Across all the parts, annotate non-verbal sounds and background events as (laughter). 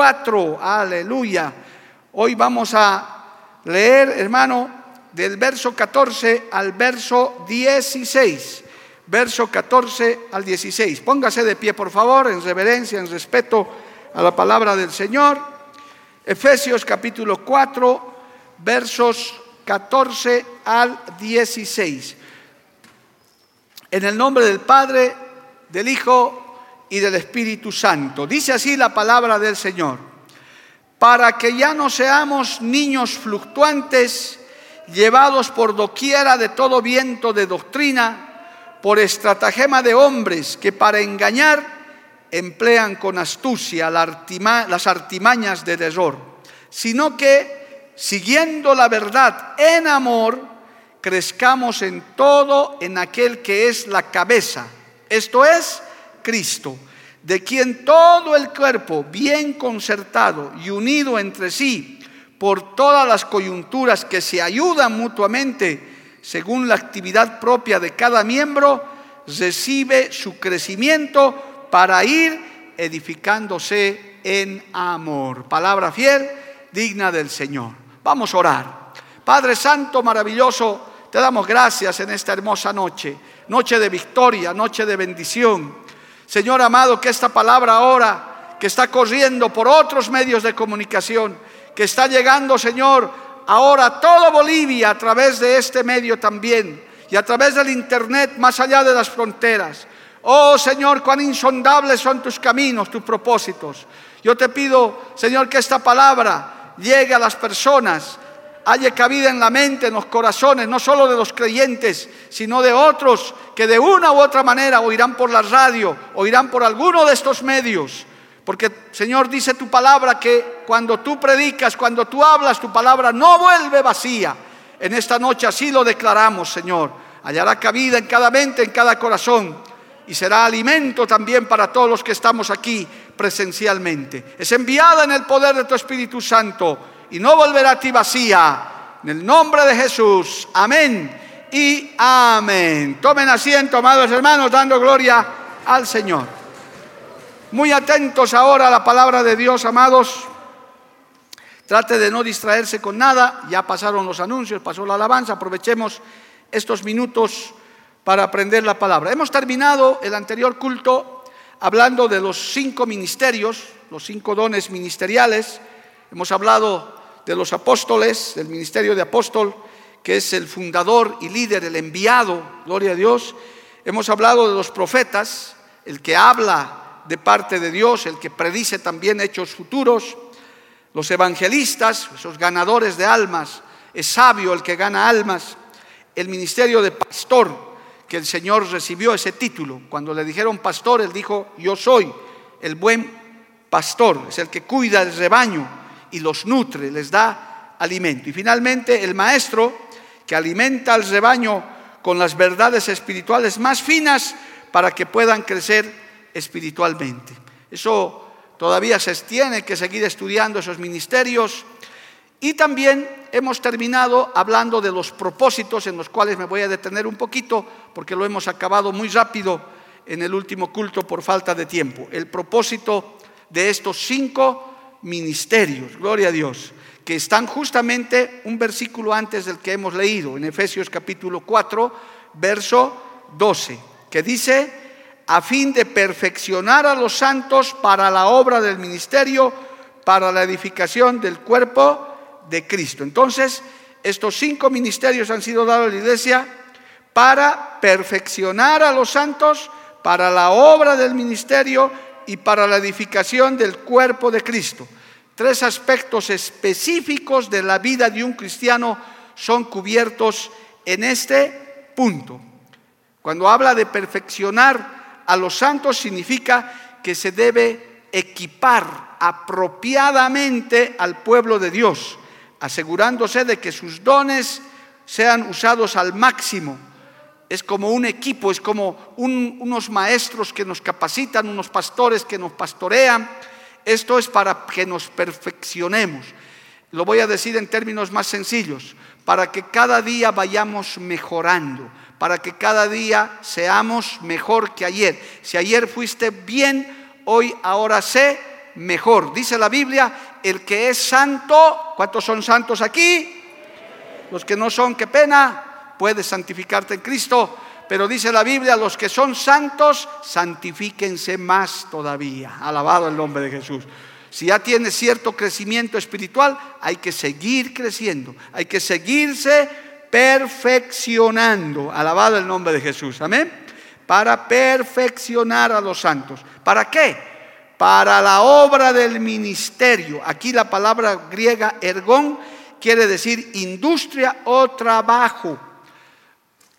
4, aleluya. Hoy vamos a leer, hermano, del verso 14 al verso 16 verso 14 al 16. Póngase de pie, por favor, en reverencia, en respeto a la palabra del Señor. Efesios capítulo 4, versos 14 al 16. En el nombre del Padre, del Hijo y del Espíritu Santo. Dice así la palabra del Señor. Para que ya no seamos niños fluctuantes, llevados por doquiera de todo viento de doctrina, por estratagema de hombres que para engañar emplean con astucia las artimañas de error, sino que, siguiendo la verdad en amor, crezcamos en todo en aquel que es la cabeza, esto es Cristo, de quien todo el cuerpo, bien concertado y unido entre sí, por todas las coyunturas que se ayudan mutuamente, según la actividad propia de cada miembro, recibe su crecimiento para ir edificándose en amor. Palabra fiel, digna del Señor. Vamos a orar. Padre Santo, maravilloso, te damos gracias en esta hermosa noche, noche de victoria, noche de bendición. Señor amado, que esta palabra ahora, que está corriendo por otros medios de comunicación, que está llegando, Señor, ahora toda Bolivia a través de este medio también y a través del Internet más allá de las fronteras. Oh Señor, cuán insondables son tus caminos, tus propósitos. Yo te pido, Señor, que esta palabra llegue a las personas, haya cabida en la mente, en los corazones, no solo de los creyentes, sino de otros que de una u otra manera oirán por la radio, oirán por alguno de estos medios porque Señor dice tu palabra que cuando tú predicas, cuando tú hablas, tu palabra no vuelve vacía. En esta noche así lo declaramos, Señor. Hallará cabida en cada mente, en cada corazón. Y será alimento también para todos los que estamos aquí presencialmente. Es enviada en el poder de tu Espíritu Santo y no volverá a ti vacía. En el nombre de Jesús. Amén y amén. Tomen asiento, amados hermanos, dando gloria al Señor. Muy atentos ahora a la palabra de Dios, amados. Trate de no distraerse con nada. Ya pasaron los anuncios, pasó la alabanza. Aprovechemos estos minutos para aprender la palabra. Hemos terminado el anterior culto hablando de los cinco ministerios, los cinco dones ministeriales. Hemos hablado de los apóstoles, del ministerio de apóstol, que es el fundador y líder, el enviado, gloria a Dios. Hemos hablado de los profetas, el que habla de parte de Dios, el que predice también hechos futuros. Los evangelistas, esos ganadores de almas, es sabio el que gana almas. El ministerio de pastor, que el Señor recibió ese título. Cuando le dijeron pastor, él dijo, yo soy el buen pastor, es el que cuida el rebaño y los nutre, les da alimento. Y finalmente el maestro, que alimenta al rebaño con las verdades espirituales más finas para que puedan crecer espiritualmente. Eso todavía se tiene que seguir estudiando esos ministerios. Y también hemos terminado hablando de los propósitos en los cuales me voy a detener un poquito porque lo hemos acabado muy rápido en el último culto por falta de tiempo. El propósito de estos cinco ministerios, gloria a Dios, que están justamente un versículo antes del que hemos leído, en Efesios capítulo 4, verso 12, que dice, a fin de perfeccionar a los santos para la obra del ministerio, para la edificación del cuerpo de Cristo. Entonces, estos cinco ministerios han sido dados a la iglesia para perfeccionar a los santos, para la obra del ministerio y para la edificación del cuerpo de Cristo. tres aspectos específicos de la vida de un cristiano son cubiertos en este punto. Cuando habla de perfeccionar a los santos significa que se debe equipar apropiadamente al pueblo de Dios, asegurándose de que sus dones sean usados al máximo. Es como un equipo, es como unos maestros que nos capacitan, unos pastores que nos pastorean. Esto es para que nos perfeccionemos. Lo voy a decir en términos más sencillos, para que cada día vayamos mejorando, para que cada día seamos mejor que ayer. Si ayer fuiste bien, hoy ahora sé mejor. Dice la Biblia, el que es santo, ¿cuántos son santos aquí? Los que no son, qué pena, puedes santificarte en Cristo. Pero dice la Biblia, los que son santos, santifíquense más todavía. Alabado el nombre de Jesús. Si ya tiene cierto crecimiento espiritual, hay que seguir creciendo, hay que seguirse perfeccionando. Alabado el nombre de Jesús. Amén. Para perfeccionar a los santos. ¿Para qué? Para la obra del ministerio. Aquí la palabra griega ergón quiere decir industria o trabajo.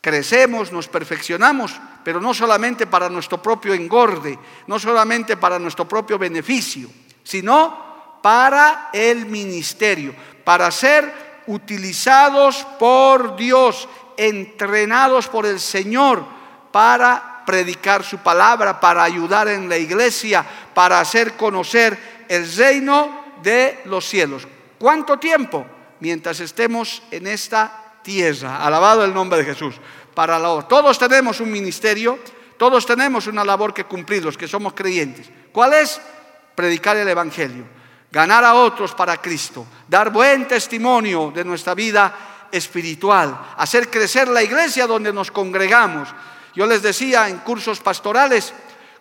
Crecemos, nos perfeccionamos, pero no solamente para nuestro propio engorde, no solamente para nuestro propio beneficio sino para el ministerio, para ser utilizados por Dios, entrenados por el Señor para predicar su palabra, para ayudar en la iglesia, para hacer conocer el reino de los cielos. ¿Cuánto tiempo? Mientras estemos en esta tierra. Alabado el nombre de Jesús. Para Todos tenemos un ministerio, todos tenemos una labor que cumplir, los que somos creyentes. ¿Cuál es? predicar el Evangelio, ganar a otros para Cristo, dar buen testimonio de nuestra vida espiritual, hacer crecer la iglesia donde nos congregamos. Yo les decía en cursos pastorales,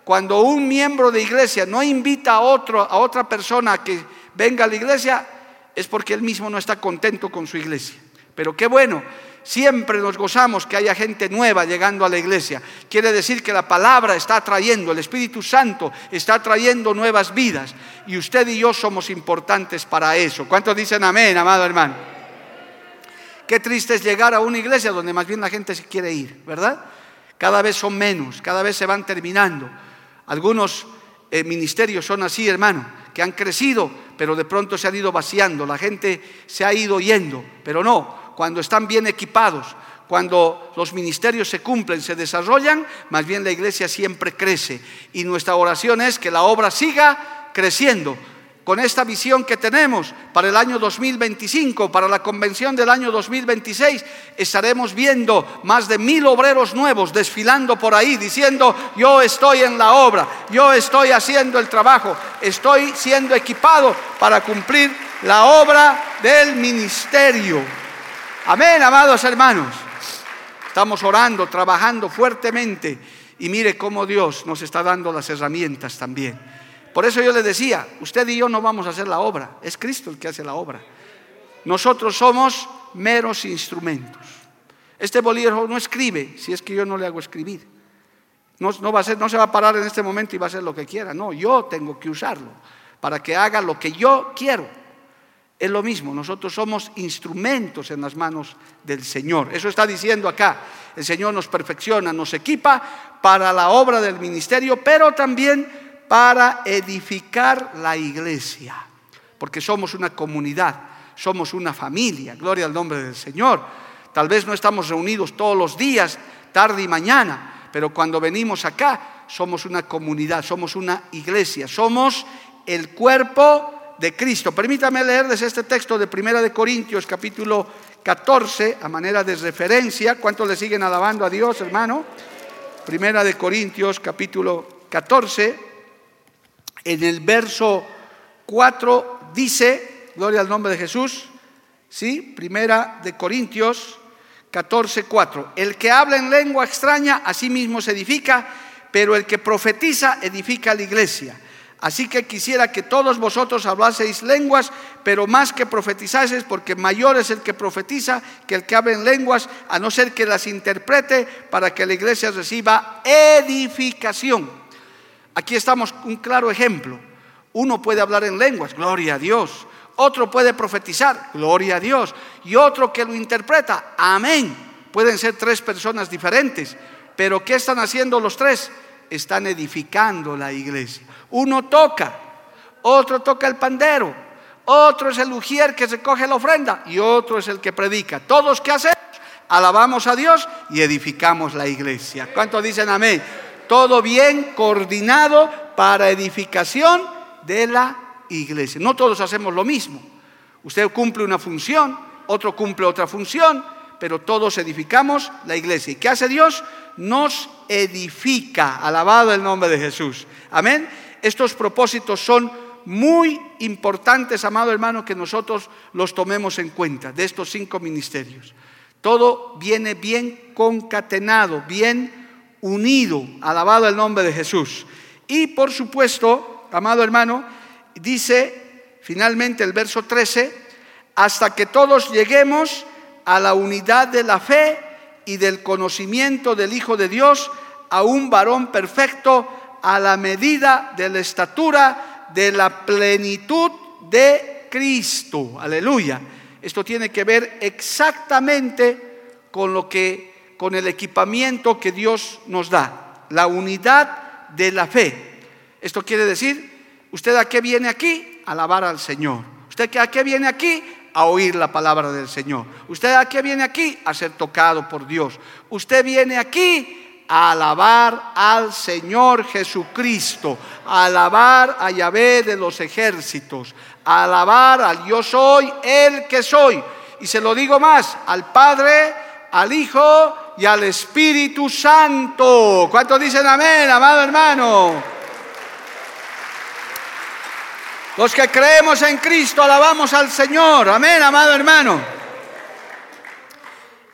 cuando un miembro de iglesia no invita a, otro, a otra persona que venga a la iglesia, es porque él mismo no está contento con su iglesia. Pero qué bueno Siempre nos gozamos que haya gente nueva llegando a la iglesia. Quiere decir que la palabra está trayendo, el Espíritu Santo está trayendo nuevas vidas. Y usted y yo somos importantes para eso. ¿Cuántos dicen amén, amado hermano? Qué triste es llegar a una iglesia donde más bien la gente se quiere ir, ¿verdad? Cada vez son menos, cada vez se van terminando. Algunos eh, ministerios son así, hermano, que han crecido, pero de pronto se han ido vaciando, la gente se ha ido yendo, pero no, cuando están bien equipados, cuando los ministerios se cumplen, se desarrollan, más bien la iglesia siempre crece. Y nuestra oración es que la obra siga creciendo. Con esta visión que tenemos para el año 2025, para la convención del año 2026, estaremos viendo más de mil obreros nuevos desfilando por ahí diciendo, yo estoy en la obra, yo estoy haciendo el trabajo, estoy siendo equipado para cumplir la obra del ministerio. Amén, amados hermanos. Estamos orando, trabajando fuertemente y mire cómo Dios nos está dando las herramientas también. Por eso yo le decía, usted y yo no vamos a hacer la obra, es Cristo el que hace la obra. Nosotros somos meros instrumentos. Este bolígrafo no escribe si es que yo no le hago escribir. No, no, va a ser, no se va a parar en este momento y va a hacer lo que quiera. No, yo tengo que usarlo para que haga lo que yo quiero. Es lo mismo, nosotros somos instrumentos en las manos del Señor. Eso está diciendo acá. El Señor nos perfecciona, nos equipa para la obra del ministerio, pero también para edificar la iglesia. Porque somos una comunidad, somos una familia. Gloria al nombre del Señor. Tal vez no estamos reunidos todos los días, tarde y mañana, pero cuando venimos acá somos una comunidad, somos una iglesia, somos el cuerpo de Cristo. Permítame leerles este texto de Primera de Corintios, capítulo 14, a manera de referencia. ¿Cuántos le siguen alabando a Dios, hermano? Primera de Corintios, capítulo 14, en el verso 4 dice, gloria al nombre de Jesús, ¿sí? Primera de Corintios 14, 4. El que habla en lengua extraña, a sí mismo se edifica, pero el que profetiza edifica a la iglesia. Así que quisiera que todos vosotros hablaseis lenguas, pero más que profetizaseis, porque mayor es el que profetiza que el que habla en lenguas, a no ser que las interprete para que la iglesia reciba edificación. Aquí estamos un claro ejemplo. Uno puede hablar en lenguas, gloria a Dios. Otro puede profetizar, gloria a Dios. Y otro que lo interpreta, amén. Pueden ser tres personas diferentes. Pero ¿qué están haciendo los tres? Están edificando la iglesia. Uno toca, otro toca el pandero, otro es el ujier que recoge la ofrenda y otro es el que predica. Todos que hacemos, alabamos a Dios y edificamos la iglesia. ¿Cuántos dicen amén? Todo bien coordinado para edificación de la iglesia. No todos hacemos lo mismo. Usted cumple una función, otro cumple otra función, pero todos edificamos la iglesia. ¿Y qué hace Dios? Nos edifica. Alabado el nombre de Jesús. Amén. Estos propósitos son muy importantes, amado hermano, que nosotros los tomemos en cuenta de estos cinco ministerios. Todo viene bien concatenado, bien unido. Alabado el nombre de Jesús. Y por supuesto, amado hermano, dice finalmente el verso 13, hasta que todos lleguemos a la unidad de la fe y del conocimiento del Hijo de Dios, a un varón perfecto, a la medida de la estatura de la plenitud de Cristo. Aleluya. Esto tiene que ver exactamente con lo que con el equipamiento que Dios nos da, la unidad de la fe. Esto quiere decir, ¿usted a qué viene aquí? Alabar al Señor. ¿Usted a qué viene aquí? A oír la palabra del Señor. ¿Usted a qué viene aquí? A ser tocado por Dios. Usted viene aquí a alabar al Señor Jesucristo, a alabar a Yahvé de los ejércitos, a alabar al yo soy el que soy. Y se lo digo más, al Padre, al Hijo y al Espíritu Santo. ¿Cuántos dicen amén, amado hermano? Los que creemos en Cristo alabamos al Señor. Amén, amado hermano.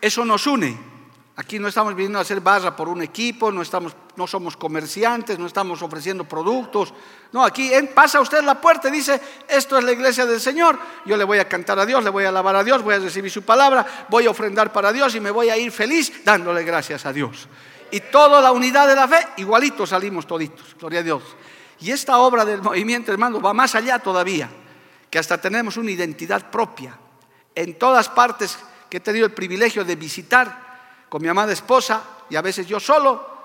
Eso nos une. Aquí no estamos viniendo a hacer barra por un equipo, no, estamos, no somos comerciantes, no estamos ofreciendo productos. No, aquí pasa usted la puerta y dice, esto es la iglesia del Señor, yo le voy a cantar a Dios, le voy a alabar a Dios, voy a recibir su palabra, voy a ofrendar para Dios y me voy a ir feliz dándole gracias a Dios. Y toda la unidad de la fe, igualito salimos toditos, gloria a Dios. Y esta obra del movimiento, hermano, va más allá todavía, que hasta tenemos una identidad propia. En todas partes que he tenido el privilegio de visitar, con mi amada esposa y a veces yo solo,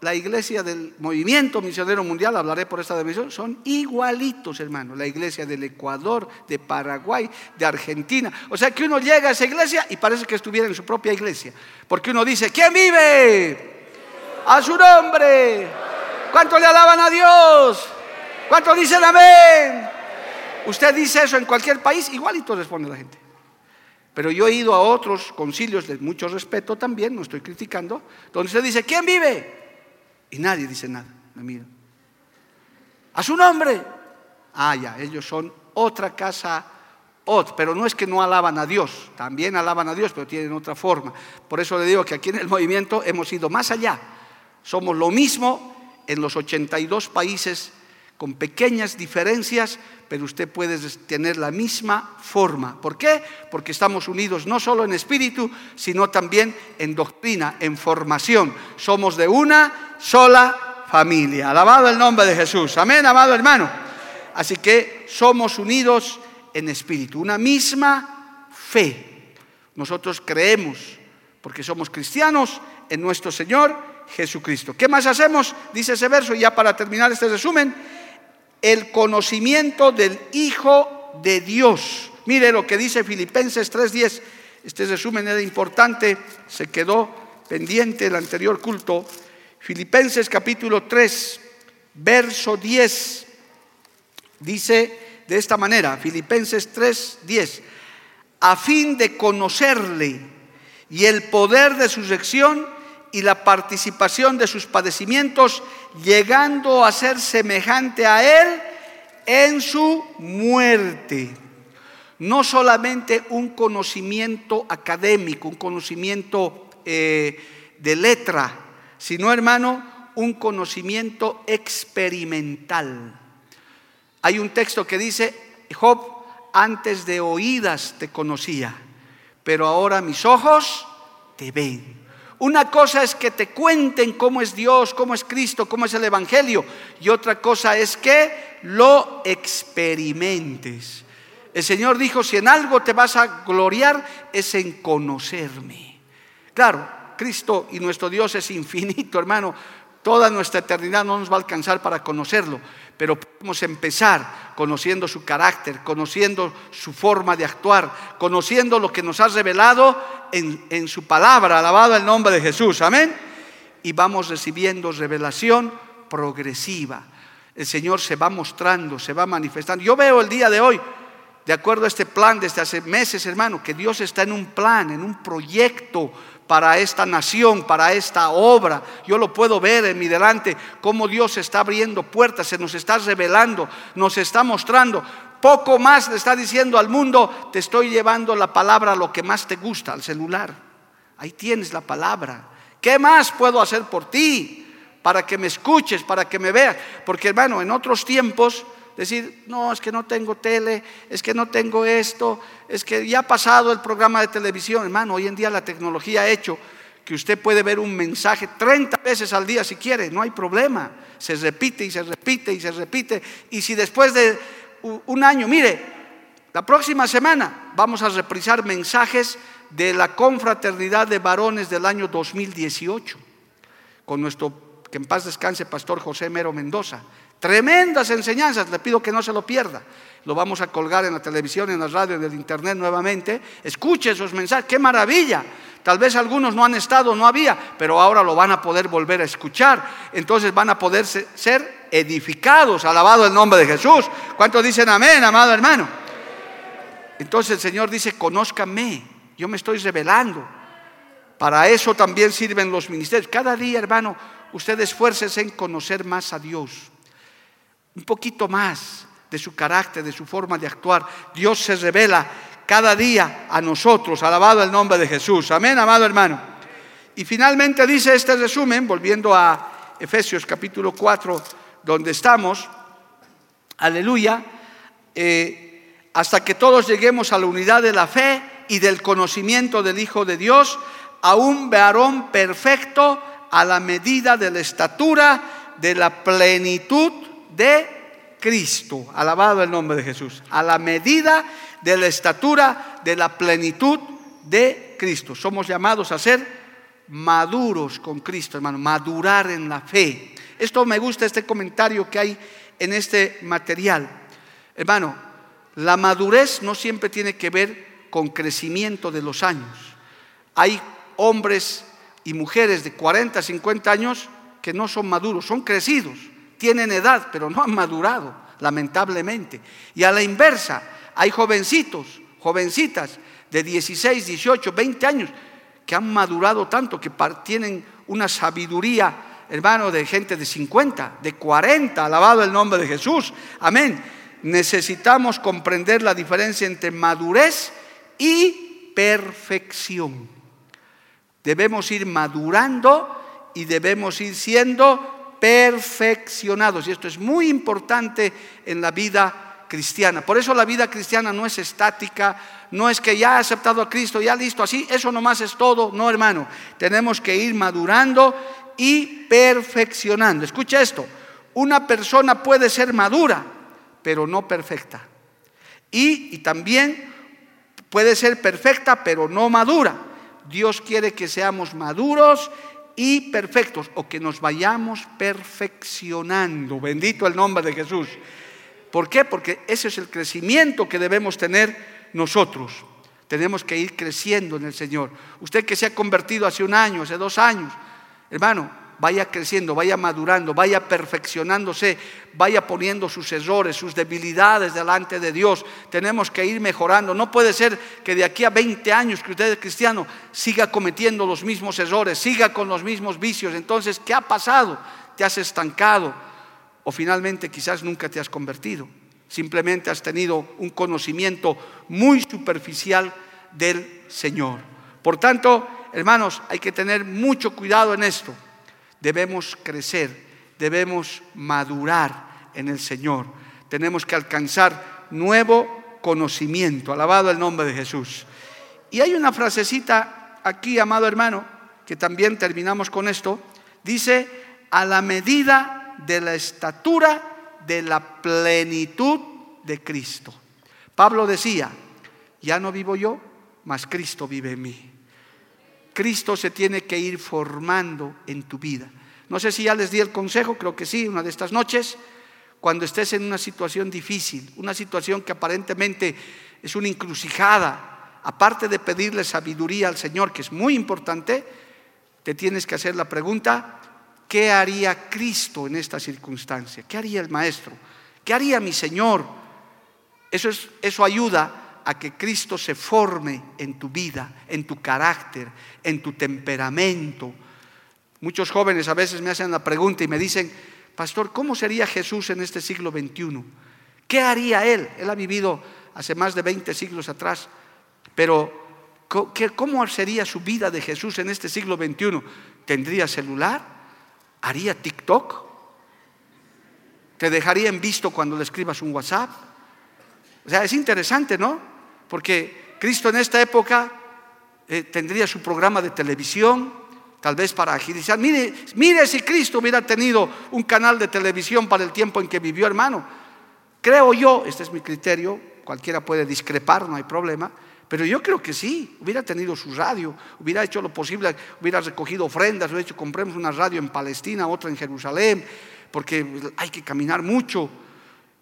la iglesia del movimiento misionero mundial, hablaré por esta división, son igualitos, hermano. La iglesia del Ecuador, de Paraguay, de Argentina. O sea que uno llega a esa iglesia y parece que estuviera en su propia iglesia. Porque uno dice, ¿quién vive? A su nombre. ¿Cuánto le alaban a Dios? ¿Cuánto dicen amén? Usted dice eso en cualquier país, igualito responde la gente. Pero yo he ido a otros concilios de mucho respeto también, no estoy criticando, donde se dice, ¿quién vive? Y nadie dice nada, me miran. A su nombre. Ah, ya, ellos son otra casa, otra, pero no es que no alaban a Dios, también alaban a Dios, pero tienen otra forma. Por eso le digo que aquí en el movimiento hemos ido más allá. Somos lo mismo en los 82 países con pequeñas diferencias, pero usted puede tener la misma forma. ¿Por qué? Porque estamos unidos no solo en espíritu, sino también en doctrina, en formación. Somos de una sola familia. Alabado el nombre de Jesús. Amén, amado hermano. Así que somos unidos en espíritu, una misma fe. Nosotros creemos, porque somos cristianos, en nuestro Señor Jesucristo. ¿Qué más hacemos? Dice ese verso, ya para terminar este resumen el conocimiento del Hijo de Dios. Mire lo que dice Filipenses 3:10. Este resumen era importante, se quedó pendiente el anterior culto. Filipenses capítulo 3, verso 10. Dice de esta manera, Filipenses 3:10, a fin de conocerle y el poder de su sección y la participación de sus padecimientos, llegando a ser semejante a Él en su muerte. No solamente un conocimiento académico, un conocimiento eh, de letra, sino, hermano, un conocimiento experimental. Hay un texto que dice, Job, antes de oídas te conocía, pero ahora mis ojos te ven Una cosa es que te cuenten cómo es Dios, cómo es Cristo, cómo es el Evangelio. Y otra cosa es que lo experimentes. El Señor dijo, si en algo te vas a gloriar es en conocerme. Claro, Cristo y nuestro Dios es infinito, (laughs) hermano. Toda nuestra eternidad no nos va a alcanzar para conocerlo, pero podemos empezar conociendo su carácter, conociendo su forma de actuar, conociendo lo que nos ha revelado en, en su palabra, alabado el nombre de Jesús, amén. Y vamos recibiendo revelación progresiva. El Señor se va mostrando, se va manifestando. Yo veo el día de hoy, de acuerdo a este plan desde hace meses, hermano, que Dios está en un plan, en un proyecto para esta nación, para esta obra. Yo lo puedo ver en mi delante, cómo Dios está abriendo puertas, se nos está revelando, nos está mostrando. Poco más le está diciendo al mundo, te estoy llevando la palabra a lo que más te gusta, al celular. Ahí tienes la palabra. ¿Qué más puedo hacer por ti? Para que me escuches, para que me veas. Porque hermano, en otros tiempos decir, no, es que no tengo tele, es que no tengo esto, es que ya ha pasado el programa de televisión, hermano, hoy en día la tecnología ha hecho que usted puede ver un mensaje 30 veces al día si quiere, no hay problema, se repite y se repite y se repite, y si después de un año, mire, la próxima semana vamos a reprisar mensajes de la confraternidad de varones del año 2018, con nuestro, que en paz descanse, pastor José Mero Mendoza. Tremendas enseñanzas, le pido que no se lo pierda. Lo vamos a colgar en la televisión, en la radio, en el internet nuevamente. Escuche esos mensajes, qué maravilla. Tal vez algunos no han estado, no había, pero ahora lo van a poder volver a escuchar. Entonces van a poder ser edificados, alabado el nombre de Jesús. ¿Cuántos dicen amén, amado hermano? Entonces el Señor dice, conózcame, yo me estoy revelando. Para eso también sirven los ministerios. Cada día, hermano, usted esfuércese en conocer más a Dios un poquito más de su carácter, de su forma de actuar. Dios se revela cada día a nosotros, alabado el nombre de Jesús. Amén, amado hermano. Y finalmente dice este resumen, volviendo a Efesios capítulo 4, donde estamos, aleluya, eh, hasta que todos lleguemos a la unidad de la fe y del conocimiento del Hijo de Dios, a un varón perfecto a la medida de la estatura, de la plenitud de Cristo. Alabado el nombre de Jesús. A la medida de la estatura de la plenitud de Cristo. Somos llamados a ser maduros con Cristo, hermano, madurar en la fe. Esto me gusta, este comentario que hay en este material. Hermano, la madurez no siempre tiene que ver con crecimiento de los años. Hay hombres y mujeres de 40, 50 años que no son maduros, son crecidos tienen edad, pero no han madurado, lamentablemente. Y a la inversa, hay jovencitos, jovencitas de 16, 18, 20 años que han madurado tanto que tienen una sabiduría, hermano, de gente de 50, de 40, alabado el nombre de Jesús. Amén. Necesitamos comprender la diferencia entre madurez y perfección. Debemos ir madurando y debemos ir siendo perfeccionados. Y esto es muy importante en la vida cristiana. Por eso la vida cristiana no es estática, no es que ya ha aceptado a Cristo, ya listo, así, eso nomás es todo. No, hermano, tenemos que ir madurando y perfeccionando. Escucha esto, una persona puede ser madura, pero no perfecta. Y, y también puede ser perfecta, pero no madura. Dios quiere que seamos maduros y perfectos o que nos vayamos perfeccionando. Bendito el nombre de Jesús. ¿Por qué? Porque ese es el crecimiento que debemos tener nosotros. Tenemos que ir creciendo en el Señor. Usted que se ha convertido hace un año, hace dos años, hermano, vaya creciendo, vaya madurando, vaya perfeccionándose, vaya poniendo sus errores, sus debilidades delante de Dios. Tenemos que ir mejorando. No puede ser que de aquí a 20 años que usted es cristiano siga cometiendo los mismos errores, siga con los mismos vicios. Entonces, ¿qué ha pasado? ¿Te has estancado? O finalmente quizás nunca te has convertido. Simplemente has tenido un conocimiento muy superficial del Señor. Por tanto, hermanos, hay que tener mucho cuidado en esto debemos crecer, debemos madurar en el Señor, tenemos que alcanzar nuevo conocimiento. Alabado el nombre de Jesús. Y hay una frasecita aquí, amado hermano, que también terminamos con esto, dice, a la medida de la estatura de la plenitud de Cristo. Pablo decía, ya no vivo yo, mas Cristo vive en mí. Cristo se tiene que ir formando en tu vida. No sé si ya les di el consejo, creo que sí, una de estas noches, cuando estés en una situación difícil, una situación que aparentemente es una encrucijada, aparte de pedirle sabiduría al Señor, que es muy importante, te tienes que hacer la pregunta, ¿qué haría Cristo en esta circunstancia? ¿Qué haría el Maestro? ¿Qué haría mi Señor? Eso, es, eso ayuda a que Cristo se forme en tu vida, en tu carácter, en tu temperamento. Muchos jóvenes a veces me hacen la pregunta y me dicen, Pastor, ¿cómo sería Jesús en este siglo XXI? ¿Qué haría Él? Él ha vivido hace más de 20 siglos atrás, pero ¿cómo sería su vida de Jesús en este siglo XXI? ¿Tendría celular? ¿Haría TikTok? ¿Te dejaría en visto cuando le escribas un WhatsApp? O sea, es interesante, ¿no? Porque Cristo en esta época eh, tendría su programa de televisión, tal vez para agilizar. Mire, mire si Cristo hubiera tenido un canal de televisión para el tiempo en que vivió, hermano. Creo yo, este es mi criterio, cualquiera puede discrepar, no hay problema, pero yo creo que sí, hubiera tenido su radio, hubiera hecho lo posible, hubiera recogido ofrendas, hubiera hecho, compremos una radio en Palestina, otra en Jerusalén, porque hay que caminar mucho.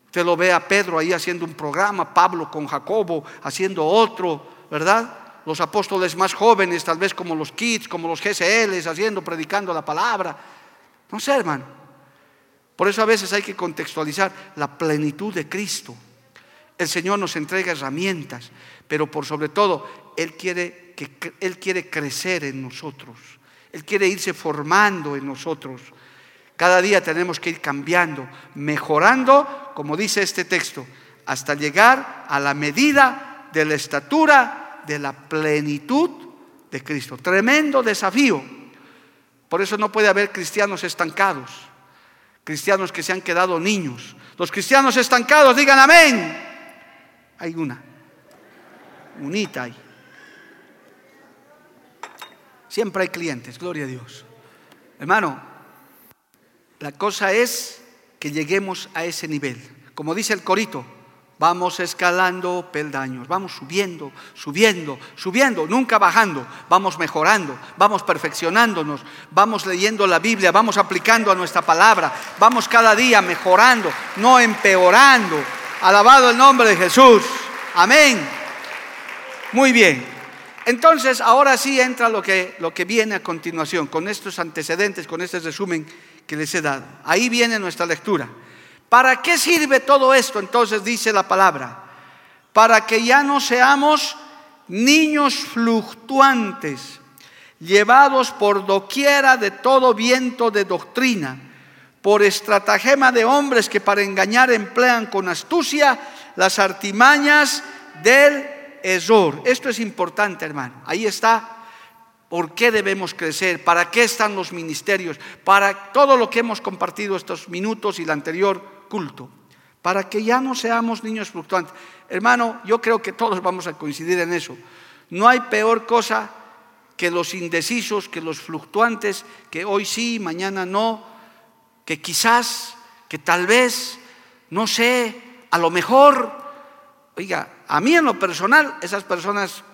Usted lo ve a Pedro ahí haciendo un programa, Pablo con Jacobo haciendo otro, ¿verdad? los apóstoles más jóvenes, tal vez como los kids, como los GCLs, haciendo, predicando la palabra. No sé, hermano. Por eso a veces hay que contextualizar la plenitud de Cristo. El Señor nos entrega herramientas, pero por sobre todo, Él quiere, que, Él quiere crecer en nosotros. Él quiere irse formando en nosotros. Cada día tenemos que ir cambiando, mejorando, como dice este texto, hasta llegar a la medida de la estatura de la plenitud de Cristo. Tremendo desafío. Por eso no puede haber cristianos estancados, cristianos que se han quedado niños. Los cristianos estancados, digan amén. Hay una, unita hay. Siempre hay clientes, gloria a Dios. Hermano, la cosa es que lleguemos a ese nivel. Como dice el corito, Vamos escalando peldaños, vamos subiendo, subiendo, subiendo, nunca bajando, vamos mejorando, vamos perfeccionándonos, vamos leyendo la Biblia, vamos aplicando a nuestra palabra, vamos cada día mejorando, no empeorando. Alabado el nombre de Jesús. Amén. Muy bien. Entonces, ahora sí entra lo que, lo que viene a continuación, con estos antecedentes, con este resumen que les he dado. Ahí viene nuestra lectura. ¿Para qué sirve todo esto? Entonces dice la palabra, para que ya no seamos niños fluctuantes, llevados por doquiera de todo viento de doctrina, por estratagema de hombres que para engañar emplean con astucia las artimañas del error. Esto es importante, hermano. Ahí está ¿Por qué debemos crecer? ¿Para qué están los ministerios? Para todo lo que hemos compartido estos minutos y la anterior culto, para que ya no seamos niños fluctuantes. Hermano, yo creo que todos vamos a coincidir en eso. No hay peor cosa que los indecisos, que los fluctuantes, que hoy sí, mañana no, que quizás, que tal vez, no sé, a lo mejor. Oiga, a mí en lo personal esas personas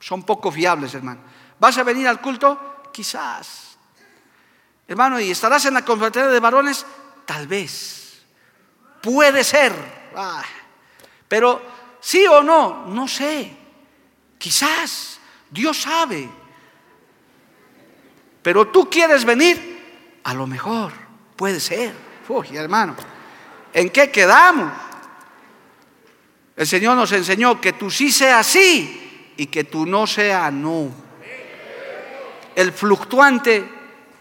son poco fiables, hermano. ¿Vas a venir al culto? Quizás. Hermano, ¿y estarás en la confraternidad de varones? Tal vez. Puede ser. Ah, pero sí o no, no sé. Quizás. Dios sabe. Pero tú quieres venir, a lo mejor. Puede ser. Uy, hermano. ¿En qué quedamos? El Señor nos enseñó que tú sí sea sí y que tú no sea no. El fluctuante,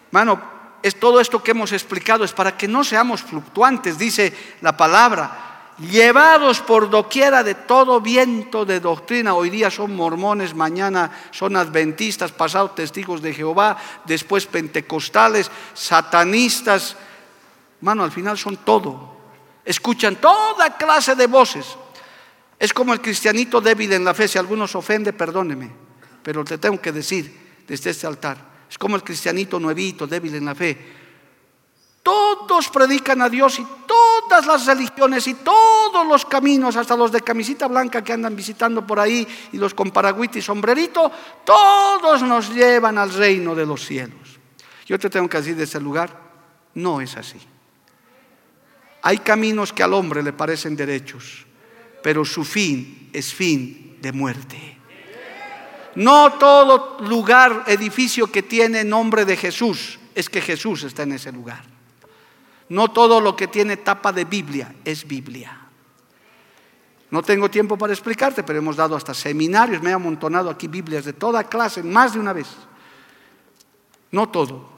hermano, es todo esto que hemos explicado es para que no seamos fluctuantes, dice la palabra, llevados por doquiera de todo viento de doctrina. Hoy día son mormones, mañana son adventistas, pasados testigos de Jehová, después pentecostales, satanistas. Mano, al final son todo. Escuchan toda clase de voces. Es como el cristianito débil en la fe. Si algunos ofende, perdóneme. Pero te tengo que decir desde este altar Es como el cristianito nuevito, débil en la fe. Todos predican a Dios y todas las religiones y todos los caminos, hasta los de camisita blanca que andan visitando por ahí y los con paragüita y sombrerito, todos nos llevan al reino de los cielos. Yo te tengo que decir de ese lugar, no es así. Hay caminos que al hombre le parecen derechos, pero su fin es fin de muerte. No todo lugar, edificio que tiene nombre de Jesús, es que Jesús está en ese lugar. No todo lo que tiene tapa de Biblia es Biblia. No tengo tiempo para explicarte, pero hemos dado hasta seminarios, me he amontonado aquí Biblias de toda clase, más de una vez. No todo,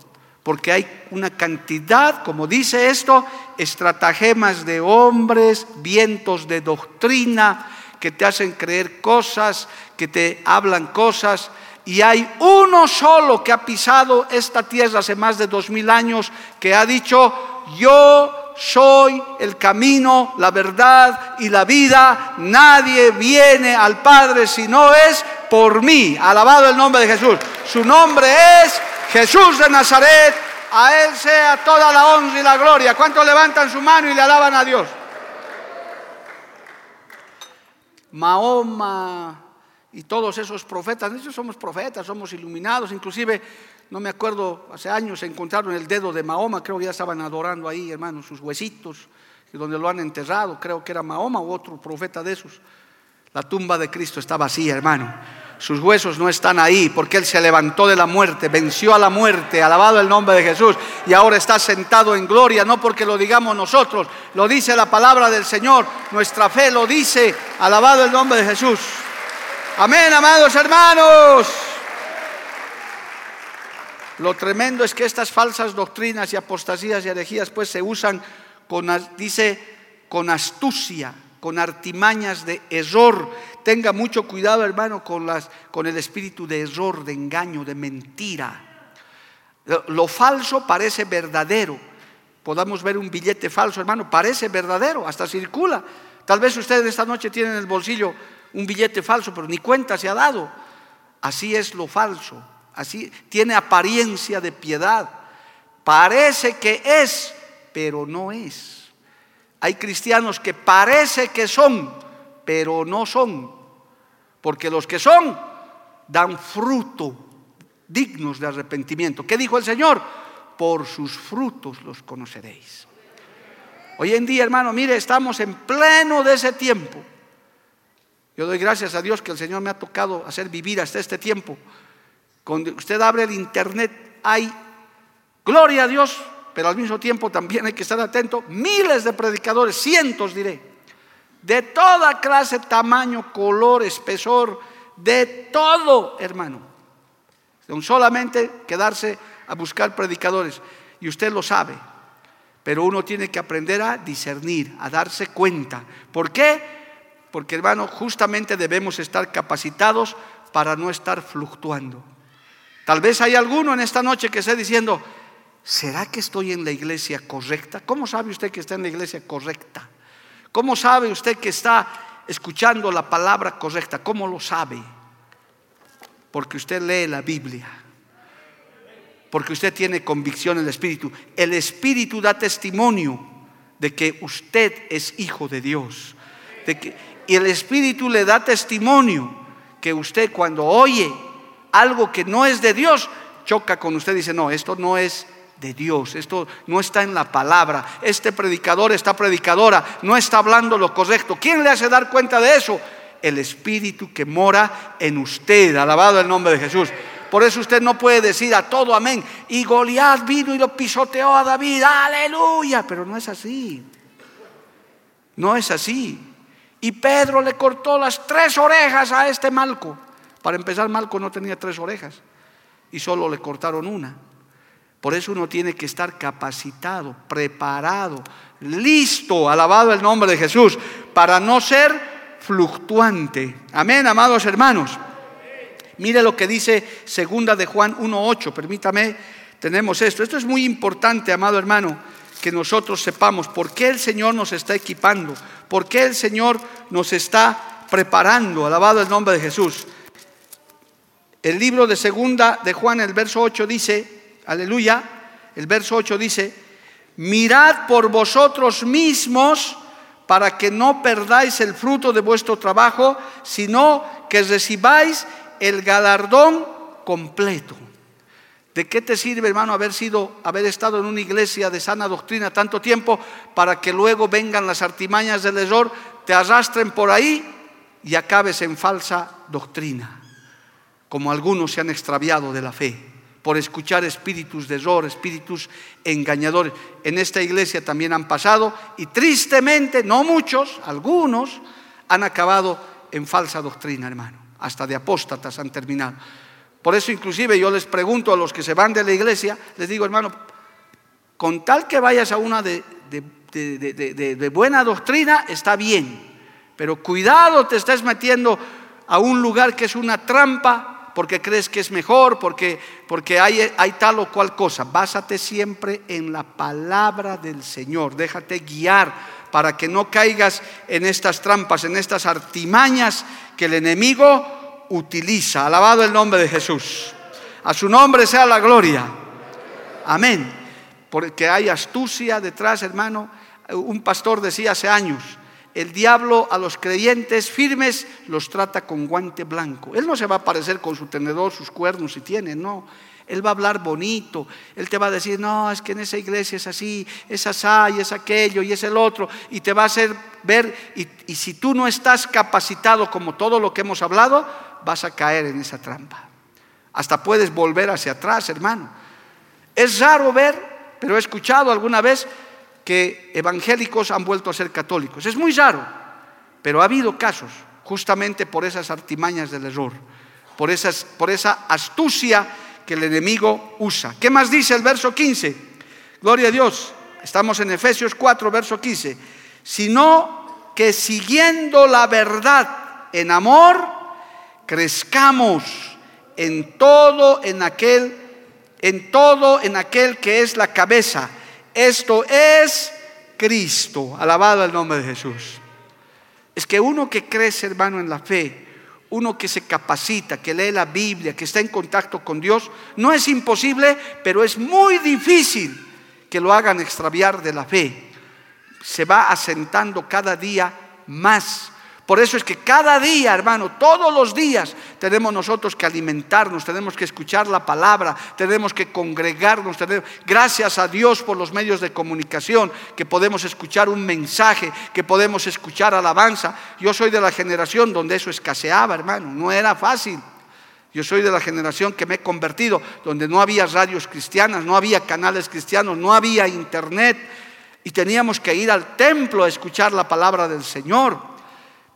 porque hay una cantidad, como dice esto, estratagemas de hombres, vientos de doctrina que te hacen creer cosas, que te hablan cosas, y hay uno solo que ha pisado esta tierra hace más de dos mil años, que ha dicho, yo soy el camino, la verdad y la vida. Nadie viene al Padre si no es por mí. Alabado el nombre de Jesús. Su nombre es Jesús de Nazaret. A Él sea toda la honra y la gloria. ¿Cuántos levantan su mano y le alaban a Dios? Mahoma y todos esos profetas, nosotros somos profetas, somos iluminados, inclusive no me acuerdo, hace años se encontraron el dedo de Mahoma, creo que ya estaban adorando ahí, hermanos, sus huesitos, donde lo han enterrado, creo que era Mahoma u otro profeta de esos. La tumba de Cristo está vacía, hermano. Sus huesos no están ahí porque Él se levantó de la muerte, venció a la muerte, alabado el nombre de Jesús, y ahora está sentado en gloria, no porque lo digamos nosotros, lo dice la palabra del Señor, nuestra fe lo dice, alabado el nombre de Jesús. Amén, amados hermanos. Lo tremendo es que estas falsas doctrinas y apostasías y herejías pues se usan dice, con astucia, con artimañas de error. Tenga mucho cuidado, hermano, con, las, con el espíritu de error, de engaño, de mentira. Lo, lo falso parece verdadero. Podamos ver un billete falso, hermano, parece verdadero, hasta circula. Tal vez ustedes esta noche tienen en el bolsillo un billete falso, pero ni cuenta se ha dado. Así es lo falso así tiene apariencia de piedad. Parece que es, pero no es. Hay cristianos que parece que son, pero no son. Porque los que son dan fruto dignos de arrepentimiento. ¿Qué dijo el Señor? Por sus frutos los conoceréis. Hoy en día, hermano, mire, estamos en pleno de ese tiempo. Yo doy gracias a Dios que el Señor me ha tocado hacer vivir hasta este tiempo cuando usted abre el internet, hay, gloria a Dios, pero al mismo tiempo también hay que estar atento, miles de predicadores, cientos diré, de toda clase, tamaño, color, espesor, de todo, hermano. Solamente quedarse a buscar predicadores, y usted lo sabe, pero uno tiene que aprender a discernir, a darse cuenta. ¿Por qué? Porque, hermano, justamente debemos estar capacitados para no estar fluctuando. Tal vez hay alguno en esta noche que esté diciendo, ¿será que estoy en la iglesia correcta? ¿Cómo sabe usted que está en la iglesia correcta? ¿Cómo sabe usted que está escuchando la palabra correcta? ¿Cómo lo sabe? Porque usted lee la Biblia. Porque usted tiene convicción en el Espíritu. El Espíritu da testimonio de que usted es hijo de Dios. y el Espíritu le da testimonio que usted cuando oye algo que no es de Dios, choca con usted y dice, no, esto no es de Dios, esto no está en la palabra, este predicador, esta predicadora no está hablando lo correcto. ¿Quién le hace dar cuenta de eso? El Espíritu que mora en usted, alabado el nombre de Jesús. Por eso usted no puede decir a todo amén. Y Goliat vino y lo pisoteó a David, aleluya, pero no es así. No es así. Y Pedro le cortó las tres orejas a este malco. Para empezar, Malco no tenía tres orejas y solo le cortaron una. Por eso uno tiene que estar capacitado, preparado, listo, alabado el nombre de Jesús, para no ser fluctuante. Amén, amados hermanos. Mire lo que dice segunda de Juan 1.8, permítame, tenemos esto. Esto es muy importante, amado hermano, que nosotros sepamos por qué el Señor nos está equipando, por qué el Señor nos está preparando, alabado el nombre de Jesús. El libro de segunda de Juan, el verso 8 dice, aleluya, el verso 8 dice, mirad por vosotros mismos para que no perdáis el fruto de vuestro trabajo, sino que recibáis el galardón completo. ¿De qué te sirve, hermano, haber sido, haber estado en una iglesia de sana doctrina tanto tiempo para que luego vengan las artimañas del error, te arrastren por ahí y acabes en falsa doctrina? Como algunos se han extraviado de la fe por escuchar espíritus de error, espíritus engañadores. En esta iglesia también han pasado y tristemente, no muchos, algunos han acabado en falsa doctrina, hermano. Hasta de apóstatas han terminado. Por eso inclusive yo les pregunto a los que se van de la iglesia, les digo, hermano, con tal que vayas a una de, de buena doctrina, está bien. Pero cuidado, te estás metiendo a un lugar que es una trampa porque crees que es mejor, porque, porque hay, hay tal o cual cosa. Básate siempre en la palabra del Señor. Déjate guiar para que no caigas en estas trampas, en estas artimañas que el enemigo utiliza. Alabado el nombre de Jesús. A su nombre sea la gloria. Amén. Porque hay astucia detrás, hermano. Un pastor decía hace años, el diablo a los creyentes firmes los trata con guante blanco. Él no se va a aparecer con su tenedor, sus cuernos si tiene, no. Él va a hablar bonito, él te va a decir, no, es que en esa iglesia es así, es asá y es aquello y es el otro, y te va a hacer ver, y, y si tú no estás capacitado como todo lo que hemos hablado, vas a caer en esa trampa. Hasta puedes volver hacia atrás, hermano. Es raro ver, pero he escuchado alguna vez que evangélicos han vuelto a ser católicos. Es muy raro, pero ha habido casos justamente por esas artimañas del error, por, esas, por esa astucia que el enemigo usa. ¿Qué más dice el verso 15? Gloria a Dios. Estamos en Efesios 4, verso 15. Sino que siguiendo la verdad en amor, crezcamos en todo en aquel en todo en aquel que es la cabeza esto es Cristo. Alabado el nombre de Jesús. Es que uno que crece, hermano, en la fe, uno que se capacita, que lee la Biblia, que está en contacto con Dios, no es imposible, pero es muy difícil que lo hagan extraviar de la fe. Se va asentando cada día más por eso es que cada día, hermano, todos los días tenemos nosotros que alimentarnos, tenemos que escuchar la palabra, tenemos que congregarnos. gracias a Dios por los medios de comunicación, que podemos escuchar un mensaje, que podemos escuchar alabanza. Yo soy de la generación donde eso escaseaba, hermano, no era fácil. Yo soy de la generación que me he convertido, donde no había radios cristianas, no había canales cristianos, no había internet, y teníamos que ir al templo a escuchar la palabra del Señor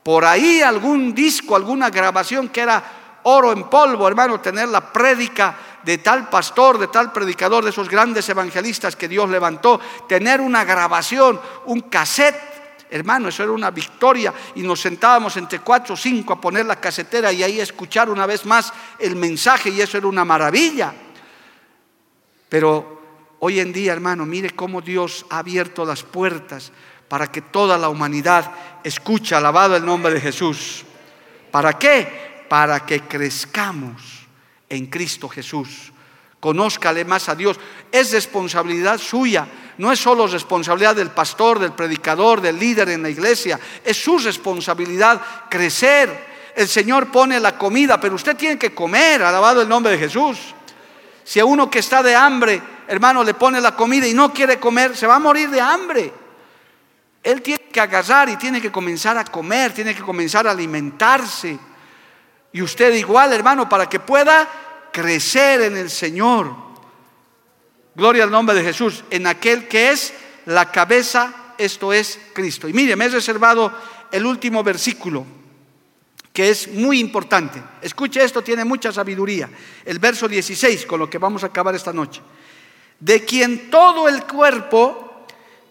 por ahí algún disco, alguna grabación que era oro en polvo, hermano, tener la prédica de tal pastor, de tal predicador, de esos grandes evangelistas que Dios levantó, tener una grabación, un cassette. Hermano, eso era una victoria y nos sentábamos entre cuatro o cinco a poner la casetera y ahí escuchar una vez más el mensaje y eso era una maravilla. Pero hoy en día, hermano, mire cómo Dios ha abierto las puertas para que toda la humanidad escuche, alabado el nombre de Jesús. ¿Para qué? Para que crezcamos en Cristo Jesús. Conózcale más a Dios. Es responsabilidad suya. No es solo responsabilidad del pastor, del predicador, del líder en la iglesia. Es su responsabilidad crecer. El Señor pone la comida, pero usted tiene que comer, alabado el nombre de Jesús. Si a uno que está de hambre, hermano, le pone la comida y no quiere comer, se va a morir de hambre. Él tiene que agarrar y tiene que comenzar a comer, tiene que comenzar a alimentarse. Y usted igual, hermano, para que pueda crecer en el Señor. Gloria al nombre de Jesús, en aquel que es la cabeza, esto es Cristo. Y mire, me he reservado el último versículo, que es muy importante. Escuche esto, tiene mucha sabiduría. El verso 16, con lo que vamos a acabar esta noche. De quien todo el cuerpo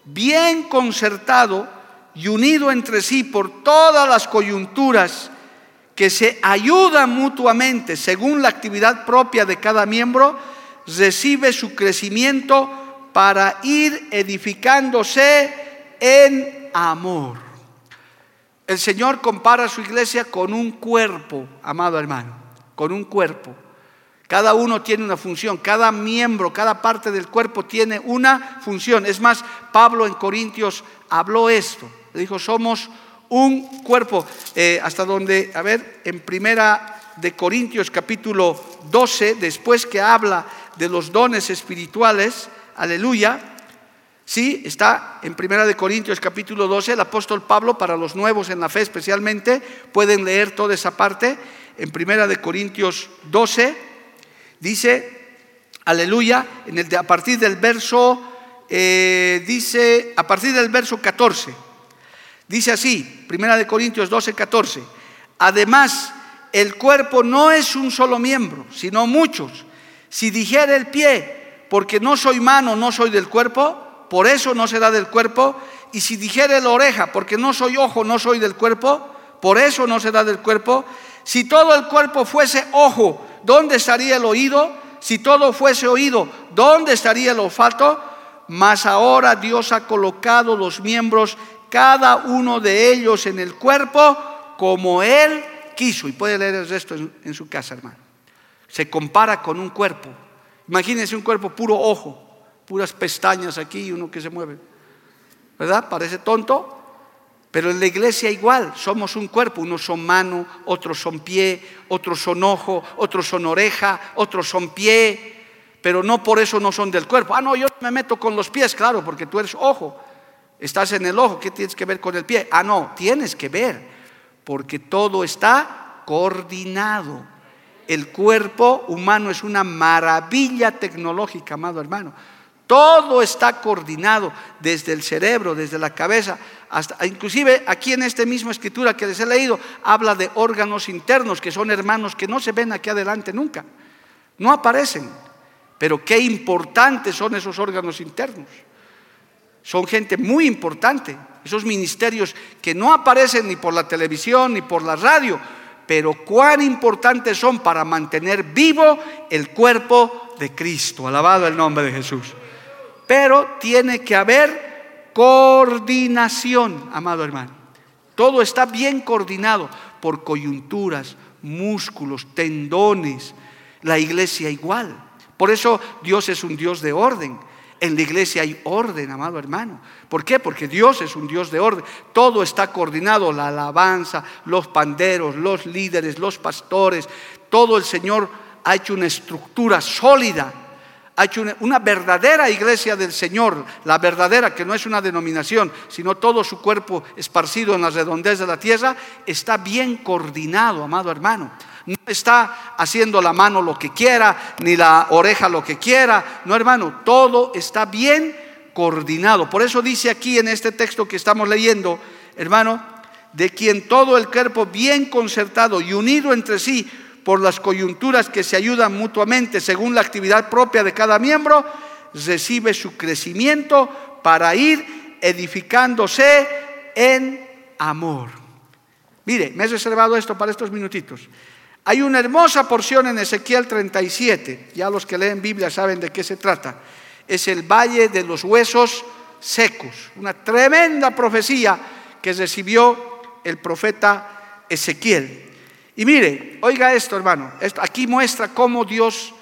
bien concertado y unido entre sí por todas las coyunturas que se ayudan mutuamente según la actividad propia de cada miembro, recibe su crecimiento para ir edificándose en amor. El Señor compara a su iglesia con un cuerpo, amado hermano, con un cuerpo. Cada uno tiene una función, cada miembro, cada parte del cuerpo tiene una función. Es más, Pablo en Corintios habló esto. Dijo, somos un cuerpo. Eh, hasta donde, a ver, en primera de Corintios capítulo 12, después que habla de los dones espirituales, aleluya, sí, está en primera de Corintios capítulo 12, el apóstol Pablo, para los nuevos en la fe especialmente, pueden leer toda esa parte, en primera de Corintios 12, dice, aleluya, en el a partir del verso, eh, dice, a partir del verso 14, dice así, primera de Corintios 12, 14, además, el cuerpo no es un solo miembro, sino muchos. Si dijera el pie, porque no soy mano, no soy del cuerpo, por eso no será del cuerpo. Y si dijera la oreja, porque no soy ojo, no soy del cuerpo, por eso no será del cuerpo. Si todo el cuerpo fuese ojo, ¿dónde estaría el oído? Si todo fuese oído, ¿dónde estaría el olfato? Mas ahora Dios ha colocado los miembros, cada uno de ellos en el cuerpo, como Él quiso, y puede leer el resto en, su casa, hermano. Se compara con un cuerpo. Imagínense un cuerpo puro ojo, puras pestañas aquí y uno que se mueve. ¿Verdad? Parece tonto, pero en la iglesia igual, somos un cuerpo, unos son mano, otros son pie, otros son ojo, otros son oreja, otros son pie, pero no por eso no son del cuerpo. Ah, no, yo me meto con los pies, claro, porque tú eres ojo, estás en el ojo, ¿qué tienes que ver con el pie? Ah, no, tienes que ver, porque todo está coordinado. El cuerpo humano es una maravilla tecnológica, amado hermano. Todo está coordinado desde el cerebro, desde la cabeza, inclusive aquí en esta misma escritura que les he leído habla de órganos internos que son hermanos que no se ven aquí adelante nunca. No aparecen. Pero qué importantes son esos órganos internos. Son gente muy importante esos ministerios que no aparecen ni por la televisión ni por la radio, pero cuán importantes son para mantener vivo el cuerpo de Cristo. Alabado el nombre de Jesús. Pero tiene que haber coordinación, amado hermano. Todo está bien coordinado por coyunturas, músculos, tendones. La iglesia igual. Por eso Dios es un Dios de orden. En la iglesia hay orden, amado hermano. ¿Por qué? Porque Dios es un Dios de orden. Todo está coordinado, la alabanza, los panderos, los líderes, los pastores. Todo el Señor ha hecho una estructura sólida. Ha hecho una, verdadera iglesia del Señor, la verdadera, que no es una denominación, sino todo su cuerpo esparcido en las redondeces de la tierra, está bien coordinado, amado hermano. No está haciendo la mano lo que quiera, ni la oreja lo que quiera. No, hermano, todo está bien coordinado. Por eso dice aquí en este texto que estamos leyendo, hermano, de quien todo el cuerpo bien concertado y unido entre sí por las coyunturas que se ayudan mutuamente según la actividad propia de cada miembro, recibe su crecimiento para ir edificándose en amor. Mire, me he reservado esto para estos minutitos. Hay una hermosa porción en Ezequiel 37, ya los que leen Biblia saben de qué se trata. Es el valle de los huesos secos, una tremenda profecía que recibió el profeta Ezequiel. Y mire, oiga esto hermano, aquí muestra cómo Dios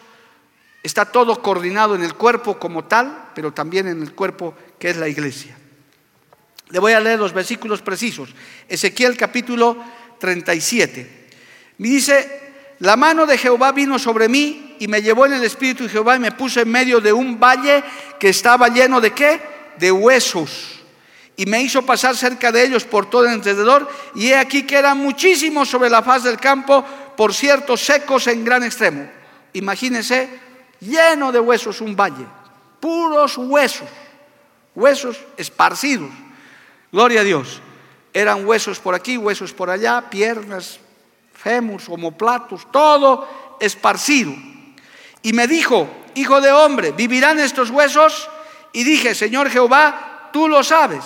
está todo coordinado en el cuerpo como tal, pero también en el cuerpo que es la iglesia. Le voy a leer los versículos precisos. Ezequiel capítulo 37. Me dice, la mano de Jehová vino sobre mí y me llevó en el espíritu de Jehová y me puso en medio de un valle que estaba lleno de qué? De huesos. Y me hizo pasar cerca de ellos por todo el alrededor y he aquí que eran muchísimos sobre la faz del campo, por cierto, secos en gran extremo. Imagínense, lleno de huesos un valle, puros huesos, huesos esparcidos. Gloria a Dios. Eran huesos por aquí, huesos por allá, piernas, fémurs, homoplatos, todo esparcido. Y me dijo, hijo de hombre, ¿vivirán estos huesos? Y dije, Señor Jehová, tú lo sabes.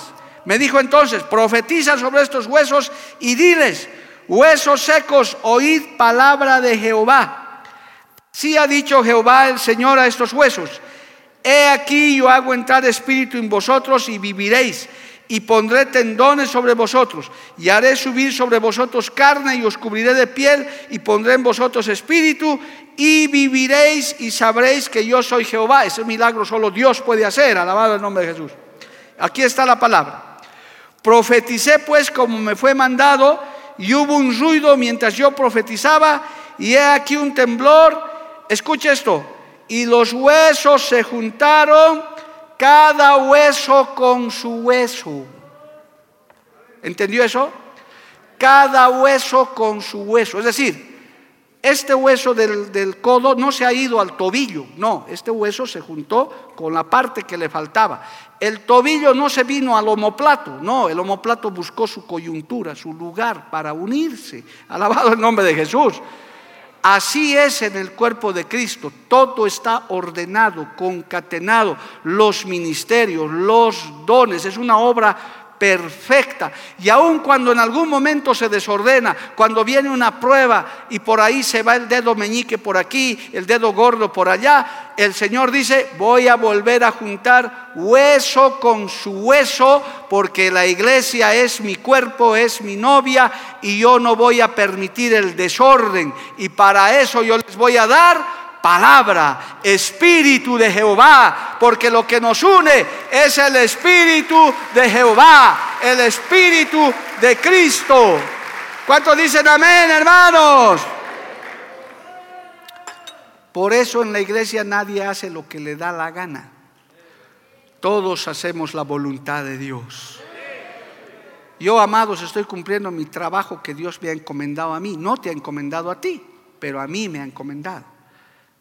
Me dijo entonces, profetiza sobre estos huesos y diles, huesos secos, oíd palabra de Jehová. Si ha dicho Jehová el Señor a estos huesos, he aquí yo hago entrar espíritu en vosotros y viviréis y pondré tendones sobre vosotros, y haré subir sobre vosotros carne, y os cubriré de piel, y pondré en vosotros espíritu, y viviréis y sabréis que yo soy Jehová. Ese milagro solo Dios puede hacer, alabado el nombre de Jesús. Aquí está la palabra. Profeticé pues como me fue mandado, y hubo un ruido mientras yo profetizaba, y he aquí un temblor. Escucha esto, y los huesos se juntaron cada hueso con su hueso. ¿Entendió eso? Cada hueso con su hueso. Es decir, este hueso del, codo no se ha ido al tobillo, no, este hueso se juntó con la parte que le faltaba. El tobillo no se vino al homoplato, no, el homoplato buscó su coyuntura, su lugar para unirse. (laughs) Alabado el nombre de Jesús. Así es en el cuerpo de Cristo. Todo está ordenado, concatenado. Los ministerios, los dones. Es una obra perfecta. Y aun cuando en algún momento se desordena, cuando viene una prueba y por ahí se va el dedo meñique por aquí, el dedo gordo por allá, el Señor dice, voy a volver a juntar hueso con su hueso, porque la iglesia es mi cuerpo, es mi novia, y yo no voy a permitir el desorden. Y para eso yo les voy a dar palabra, espíritu de Jehová, porque lo que nos une es el espíritu de Jehová, el espíritu de Cristo. ¿Cuántos dicen amén, hermanos? Por eso en la iglesia nadie hace lo que le da la gana. Todos hacemos la voluntad de Dios. Yo, amados, estoy cumpliendo mi trabajo que Dios me ha encomendado a mí. No te ha encomendado a ti, pero a mí me ha encomendado.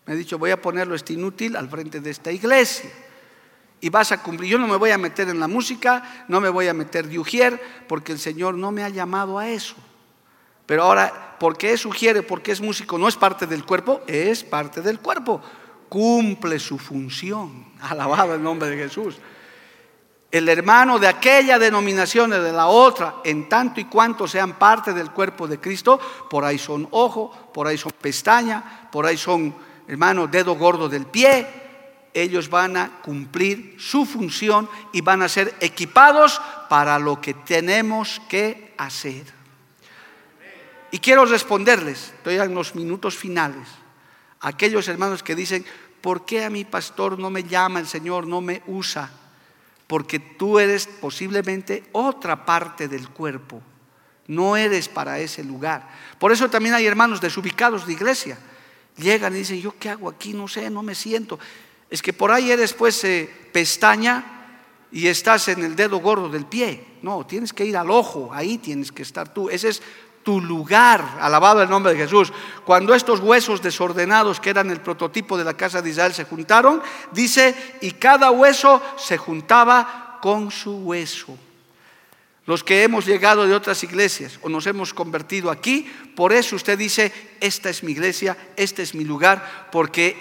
Me ha dicho, voy a ponerlo este inútil al frente de esta iglesia. Y vas a cumplir. Yo no me voy a meter en la música, no me voy a meter de ujier, porque el Señor no me ha llamado a eso. Pero ahora, ¿por qué es ujier? Porque es músico, no es parte del cuerpo, es parte del cuerpo. Cumple su función. (laughs) Alabado el nombre de Jesús. El hermano de aquella denominación y de la otra, en tanto y cuanto sean parte del cuerpo de Cristo, por ahí son ojo, por ahí son pestaña, por ahí son hermano, dedo gordo del pie, ellos van a cumplir su función y van a ser equipados para lo que tenemos que hacer. Y quiero responderles, estoy en los minutos finales, a aquellos hermanos que dicen, ¿por qué a mi pastor no me llama el Señor, no me usa? Porque tú eres posiblemente otra parte del cuerpo, no eres para ese lugar. Por eso también hay hermanos desubicados de iglesia Llegan y dicen, ¿yo qué hago aquí? No sé, no me siento. Es que por ahí eres pues eh, pestaña y estás en el dedo gordo del pie. No, tienes que ir al ojo, ahí tienes que estar tú. Ese es tu lugar, alabado el nombre de Jesús. Cuando estos huesos desordenados que eran el prototipo de la casa de Israel se juntaron, dice, y cada hueso se juntaba con su hueso. Los que hemos llegado de otras iglesias o nos hemos convertido aquí, por eso usted dice, esta es mi iglesia, este es mi lugar, porque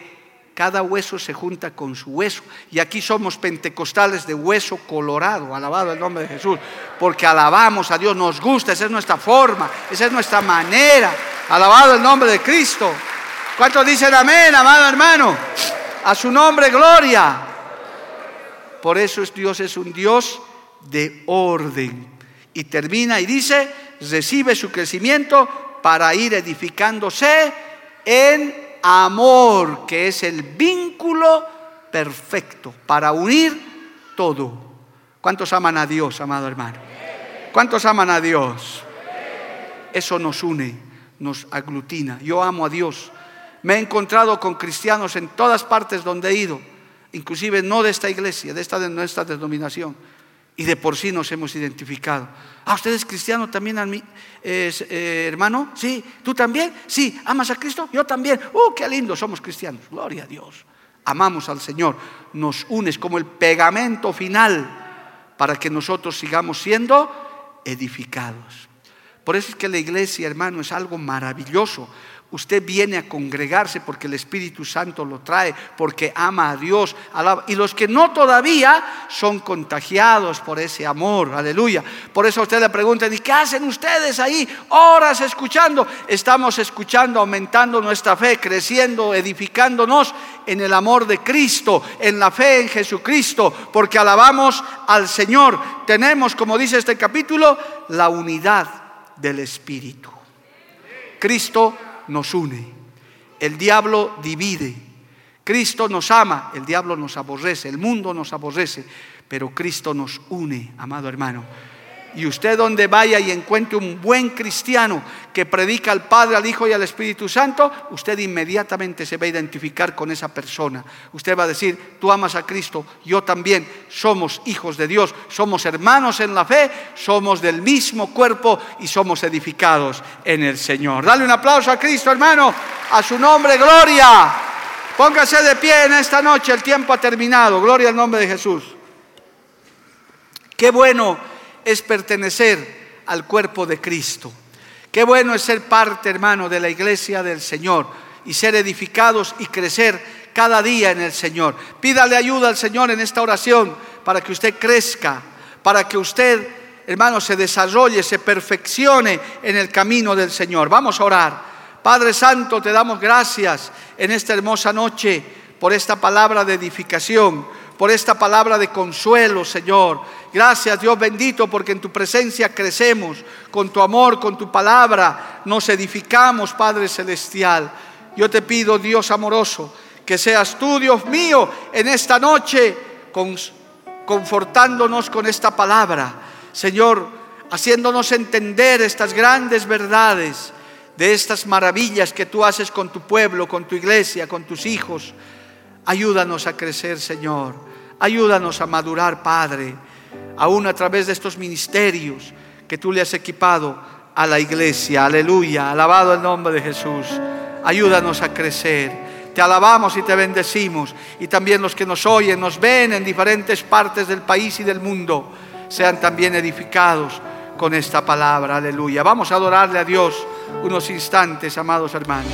cada hueso se junta con su hueso. Y aquí somos pentecostales de hueso colorado, alabado el nombre de Jesús, porque alabamos a Dios, nos gusta, esa es nuestra forma, esa es nuestra manera, alabado el nombre de Cristo. ¿Cuántos dicen amén, amado hermano? A su nombre, gloria. Por eso Dios es un Dios de orden y termina y dice, recibe su crecimiento para ir edificándose en amor, que es el vínculo perfecto para unir todo. ¿Cuántos aman a Dios, amado hermano? ¿Cuántos aman a Dios? Eso nos une, nos aglutina. Yo amo a Dios. Me he encontrado con cristianos en todas partes donde he ido, inclusive no de esta iglesia, de esta, de nuestra denominación y de por sí nos hemos identificado. Ah, ¿usted es cristiano también, eh, hermano? Sí, ¿tú también? Sí, ¿amas a Cristo? Yo también. ¡Uh, qué lindo! Somos cristianos. Gloria a Dios. Amamos al Señor. Nos unes como el pegamento final para que nosotros sigamos siendo edificados. Por eso es que la iglesia, hermano, es algo maravilloso. Usted viene a congregarse porque el Espíritu Santo lo trae, porque ama a Dios. Y los que no todavía son contagiados por ese amor. Aleluya. Por eso usted le preguntan, ¿y qué hacen ustedes ahí? Horas escuchando. Estamos escuchando, aumentando nuestra fe, creciendo, edificándonos en el amor de Cristo, en la fe en Jesucristo, porque alabamos al Señor. Tenemos, como dice este capítulo, la unidad del Espíritu. Cristo nos une, el diablo divide. Cristo nos ama, el diablo nos aborrece, el mundo nos aborrece, pero Cristo nos une, amado hermano. Y usted donde vaya y encuentre un buen cristiano que predica al Padre, al Hijo y al Espíritu Santo, usted inmediatamente se va a identificar con esa persona. Usted va a decir, tú amas a Cristo, yo también, somos hijos de Dios, somos hermanos en la fe, somos del mismo cuerpo y somos edificados en el Señor. Dale un aplauso a Cristo, hermano, a su nombre, gloria. Póngase de pie en esta noche, el tiempo ha terminado, gloria al nombre de Jesús. Qué bueno es pertenecer al cuerpo de Cristo. Qué bueno es ser parte, hermano, de la iglesia del Señor y ser edificados y crecer cada día en el Señor. Pídale ayuda al Señor en esta oración para que usted crezca, para que usted, hermano, se desarrolle, se perfeccione en el camino del Señor. Vamos a orar. Padre Santo, te damos gracias en esta hermosa noche por esta palabra de edificación por esta palabra de consuelo, Señor. Gracias, Dios bendito, porque en tu presencia crecemos, con tu amor, con tu palabra, nos edificamos, Padre Celestial. Yo te pido, Dios amoroso, que seas tú, Dios mío, en esta noche, confortándonos con esta palabra. Señor, haciéndonos entender estas grandes verdades de estas maravillas que tú haces con tu pueblo, con tu iglesia, con tus hijos. Ayúdanos a crecer, Señor. Ayúdanos a madurar, Padre, aún a través de estos ministerios que tú le has equipado a la iglesia. Aleluya. Alabado el nombre de Jesús. Ayúdanos a crecer. Te alabamos y te bendecimos. Y también los que nos oyen, nos ven en diferentes partes del país y del mundo, sean también edificados con esta palabra. Aleluya. Vamos a adorarle a Dios unos instantes, amados hermanos.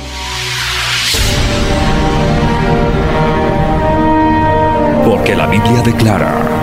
Porque la Biblia declara,